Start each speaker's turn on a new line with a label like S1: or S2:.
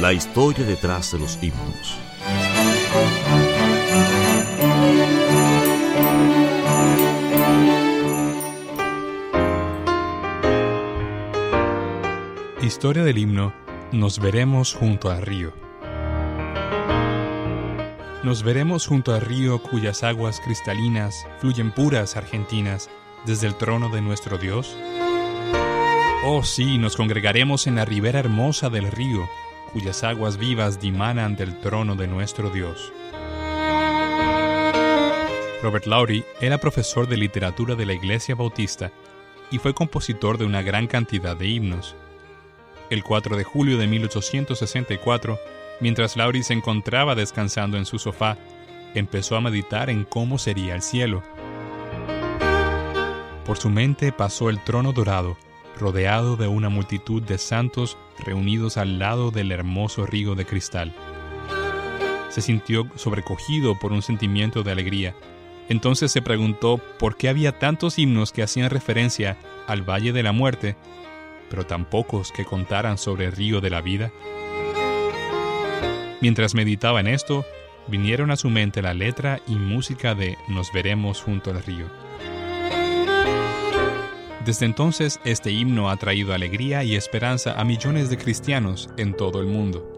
S1: La historia detrás de los himnos.
S2: Historia del himno Nos veremos junto al río. Nos veremos junto al río cuyas aguas cristalinas fluyen puras argentinas desde el trono de nuestro Dios. Oh sí, nos congregaremos en la ribera hermosa del río, cuyas aguas vivas dimanan del trono de nuestro Dios. Robert Lowry era profesor de literatura de la Iglesia Bautista y fue compositor de una gran cantidad de himnos. El 4 de julio de 1864, mientras Lowry se encontraba descansando en su sofá, empezó a meditar en cómo sería el cielo. Por su mente pasó el trono dorado, rodeado de una multitud de santos reunidos al lado del hermoso río de cristal. Se sintió sobrecogido por un sentimiento de alegría. Entonces se preguntó por qué había tantos himnos que hacían referencia al Valle de la Muerte, pero tan pocos que contaran sobre el río de la vida. Mientras meditaba en esto, vinieron a su mente la letra y música de Nos veremos junto al río. Desde entonces, este himno ha traído alegría y esperanza a millones de cristianos en todo el mundo.